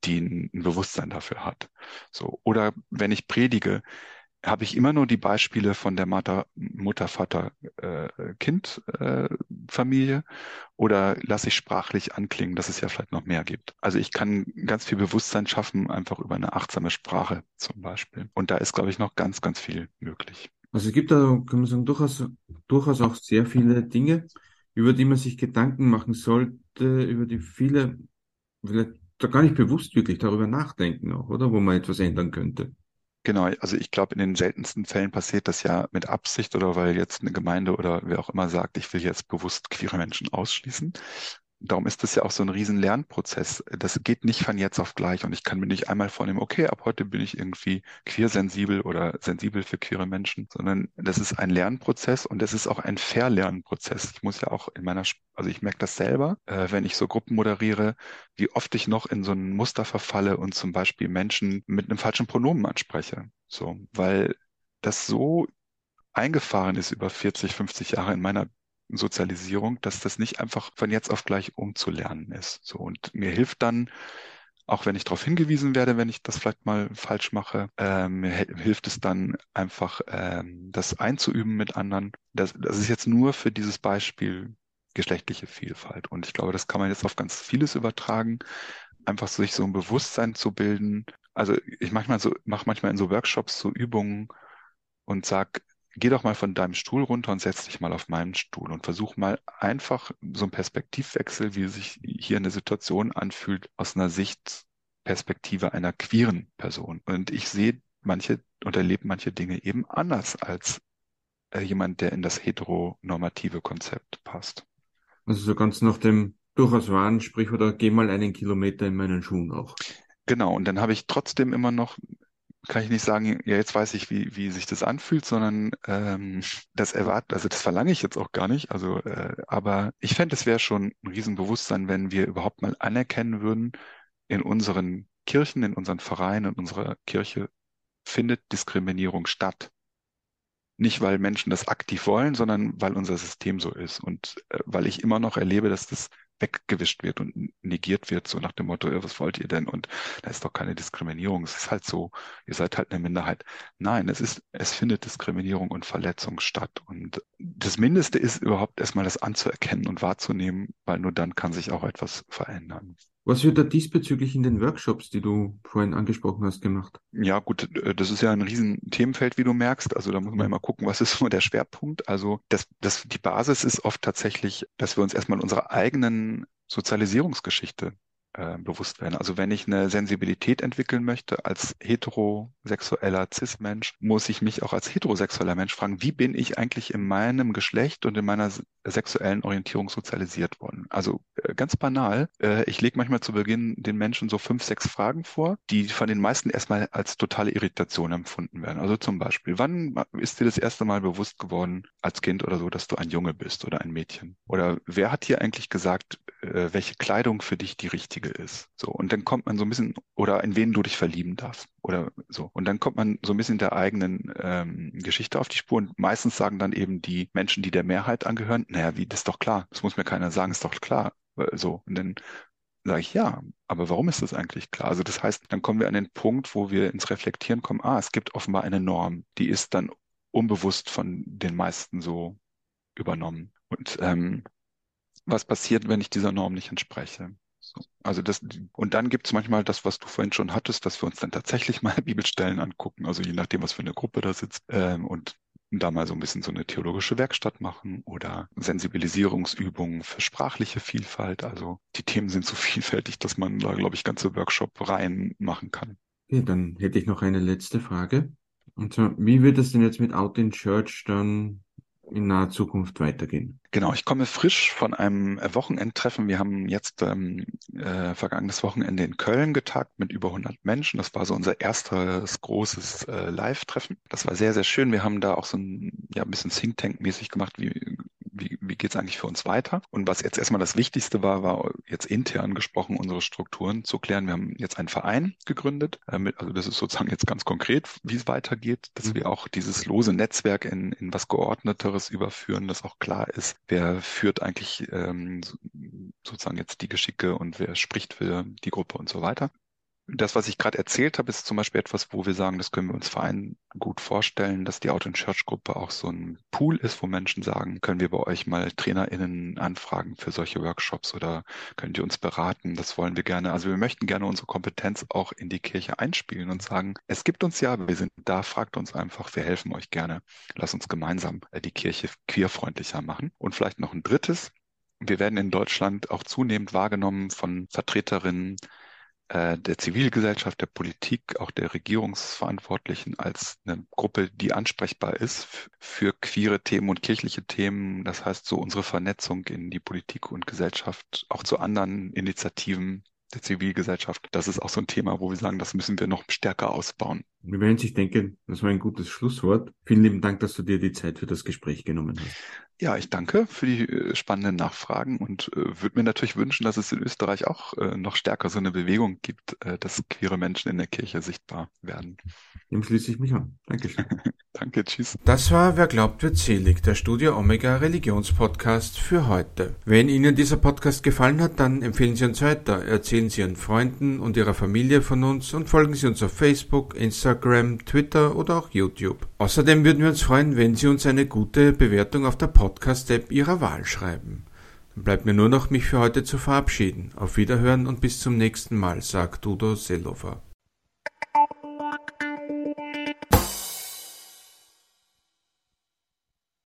die ein Bewusstsein dafür hat. So. Oder wenn ich predige, habe ich immer nur die Beispiele von der Mutter, Mutter Vater, äh, Kind, äh, Familie oder lasse ich sprachlich anklingen, dass es ja vielleicht noch mehr gibt. Also ich kann ganz viel Bewusstsein schaffen, einfach über eine achtsame Sprache zum Beispiel. Und da ist, glaube ich, noch ganz, ganz viel möglich. Also es gibt da, kann man sagen, durchaus, durchaus auch sehr viele Dinge, über die man sich Gedanken machen sollte, über die viele vielleicht da gar nicht bewusst wirklich darüber nachdenken auch, oder? Wo man etwas ändern könnte. Genau, also ich glaube, in den seltensten Fällen passiert das ja mit Absicht oder weil jetzt eine Gemeinde oder wer auch immer sagt, ich will jetzt bewusst queere Menschen ausschließen, darum ist das ja auch so ein riesen Lernprozess. Das geht nicht von jetzt auf gleich und ich kann mir nicht einmal vornehmen, okay, ab heute bin ich irgendwie queersensibel oder sensibel für queere Menschen, sondern das ist ein Lernprozess und es ist auch ein Verlernprozess. Ich muss ja auch in meiner, also ich merke das selber, äh, wenn ich so Gruppen moderiere, wie oft ich noch in so ein Muster verfalle und zum Beispiel Menschen mit einem falschen Pronomen anspreche. So, weil das so eingefahren ist über 40, 50 Jahre in meiner Sozialisierung, dass das nicht einfach von jetzt auf gleich umzulernen ist. So und mir hilft dann, auch wenn ich darauf hingewiesen werde, wenn ich das vielleicht mal falsch mache, äh, mir hilft es dann einfach, äh, das einzuüben mit anderen. Das, das ist jetzt nur für dieses Beispiel geschlechtliche Vielfalt. Und ich glaube, das kann man jetzt auf ganz vieles übertragen. Einfach sich so ein Bewusstsein zu bilden. Also ich manchmal so, mache manchmal in so Workshops so Übungen und sag, geh doch mal von deinem Stuhl runter und setz dich mal auf meinen Stuhl und versuch mal einfach so einen Perspektivwechsel, wie sich hier eine Situation anfühlt, aus einer Sichtperspektive einer queeren Person. Und ich sehe manche und erlebe manche Dinge eben anders als äh, jemand, der in das heteronormative Konzept passt. Also so ganz nach dem durchaus wahren Sprichwort, geh mal einen Kilometer in meinen Schuhen auch. Genau, und dann habe ich trotzdem immer noch kann ich nicht sagen, ja, jetzt weiß ich, wie, wie sich das anfühlt, sondern ähm, das erwartet, also das verlange ich jetzt auch gar nicht. Also, äh, aber ich fände, es wäre schon ein Riesenbewusstsein, wenn wir überhaupt mal anerkennen würden, in unseren Kirchen, in unseren Vereinen, in unserer Kirche findet Diskriminierung statt. Nicht, weil Menschen das aktiv wollen, sondern weil unser System so ist und äh, weil ich immer noch erlebe, dass das weggewischt wird und negiert wird, so nach dem Motto, was wollt ihr denn? Und da ist doch keine Diskriminierung. Es ist halt so, ihr seid halt eine Minderheit. Nein, es ist, es findet Diskriminierung und Verletzung statt. Und das Mindeste ist überhaupt erstmal das anzuerkennen und wahrzunehmen, weil nur dann kann sich auch etwas verändern. Was wird da diesbezüglich in den Workshops, die du vorhin angesprochen hast, gemacht? Ja, gut, äh, das ist ja ein riesen Themenfeld, wie du merkst. Also da muss man immer gucken, was ist so der Schwerpunkt. Also das, das, die Basis ist oft tatsächlich, dass wir uns erstmal unserer eigenen Sozialisierungsgeschichte äh, bewusst werden. Also wenn ich eine Sensibilität entwickeln möchte als heterosexueller Cis-Mensch, muss ich mich auch als heterosexueller Mensch fragen, wie bin ich eigentlich in meinem Geschlecht und in meiner sexuellen Orientierung sozialisiert worden? Also äh, ganz banal, äh, ich lege manchmal zu Beginn den Menschen so fünf, sechs Fragen vor, die von den meisten erstmal als totale Irritation empfunden werden. Also zum Beispiel, wann ist dir das erste Mal bewusst geworden als Kind oder so, dass du ein Junge bist oder ein Mädchen? Oder wer hat dir eigentlich gesagt, äh, welche Kleidung für dich die richtige ist? So, und dann kommt man so ein bisschen, oder in wen du dich verlieben darfst oder so. Und dann kommt man so ein bisschen der eigenen ähm, Geschichte auf die Spur und meistens sagen dann eben die Menschen, die der Mehrheit angehören, naja, wie, das ist doch klar, das muss mir keiner sagen, ist doch klar. Äh, so, und dann sage ich ja, aber warum ist das eigentlich klar? Also das heißt, dann kommen wir an den Punkt, wo wir ins Reflektieren kommen, ah, es gibt offenbar eine Norm, die ist dann unbewusst von den meisten so übernommen. Und ähm, was passiert, wenn ich dieser Norm nicht entspreche? So. Also das, und dann gibt es manchmal das, was du vorhin schon hattest, dass wir uns dann tatsächlich mal Bibelstellen angucken, also je nachdem, was für eine Gruppe da sitzt, ähm, und da mal so ein bisschen so eine theologische Werkstatt machen oder Sensibilisierungsübungen für sprachliche Vielfalt. Also die Themen sind so vielfältig, dass man da, glaube ich, ganze Workshop rein machen kann. Okay, dann hätte ich noch eine letzte Frage. Und so, wie wird es denn jetzt mit Out in Church dann in naher Zukunft weitergehen? Genau, ich komme frisch von einem Wochenendtreffen. Wir haben jetzt ähm, äh, vergangenes Wochenende in Köln getagt mit über 100 Menschen. Das war so unser erstes großes äh, Live-Treffen. Das war sehr, sehr schön. Wir haben da auch so ein, ja, ein bisschen Think Tank-mäßig gemacht, wie wie, wie geht es eigentlich für uns weiter? Und was jetzt erstmal das Wichtigste war, war jetzt intern gesprochen, unsere Strukturen zu klären. Wir haben jetzt einen Verein gegründet. Äh, also das ist sozusagen jetzt ganz konkret, wie es weitergeht, dass mhm. wir auch dieses lose Netzwerk in, in was Geordneteres überführen, dass auch klar ist, wer führt eigentlich ähm, sozusagen jetzt die Geschicke und wer spricht für die Gruppe und so weiter. Das, was ich gerade erzählt habe, ist zum Beispiel etwas, wo wir sagen, das können wir uns Verein gut vorstellen, dass die Out in Church Gruppe auch so ein Pool ist, wo Menschen sagen, können wir bei euch mal TrainerInnen anfragen für solche Workshops oder könnt ihr uns beraten? Das wollen wir gerne. Also wir möchten gerne unsere Kompetenz auch in die Kirche einspielen und sagen, es gibt uns ja, wir sind da, fragt uns einfach, wir helfen euch gerne. Lass uns gemeinsam äh, die Kirche queerfreundlicher machen. Und vielleicht noch ein drittes. Wir werden in Deutschland auch zunehmend wahrgenommen von Vertreterinnen äh, der Zivilgesellschaft, der Politik, auch der Regierungsverantwortlichen als eine Gruppe, die ansprechbar ist für queere Themen und kirchliche Themen. Das heißt, so unsere Vernetzung in die Politik und Gesellschaft, auch zu anderen Initiativen der Zivilgesellschaft. Das ist auch so ein Thema, wo wir sagen, das müssen wir noch stärker ausbauen. Wir werden sich denken, das war ein gutes Schlusswort. Vielen lieben Dank, dass du dir die Zeit für das Gespräch genommen hast. Ja, ich danke für die äh, spannenden Nachfragen und äh, würde mir natürlich wünschen, dass es in Österreich auch äh, noch stärker so eine Bewegung gibt, äh, dass queere Menschen in der Kirche sichtbar werden. Dem schließe ich mich an. Dankeschön. danke, tschüss. Das war Wer glaubt, wird selig, der Studio Omega Religionspodcast für heute. Wenn Ihnen dieser Podcast gefallen hat, dann empfehlen Sie uns weiter, erzählen Sie Ihren Freunden und Ihrer Familie von uns und folgen Sie uns auf Facebook, Instagram, Twitter oder auch YouTube. Außerdem würden wir uns freuen, wenn Sie uns eine gute Bewertung auf der Podcast Podcast-App Ihrer Wahl schreiben. Dann bleibt mir nur noch, mich für heute zu verabschieden. Auf Wiederhören und bis zum nächsten Mal, sagt Udo Seelofer.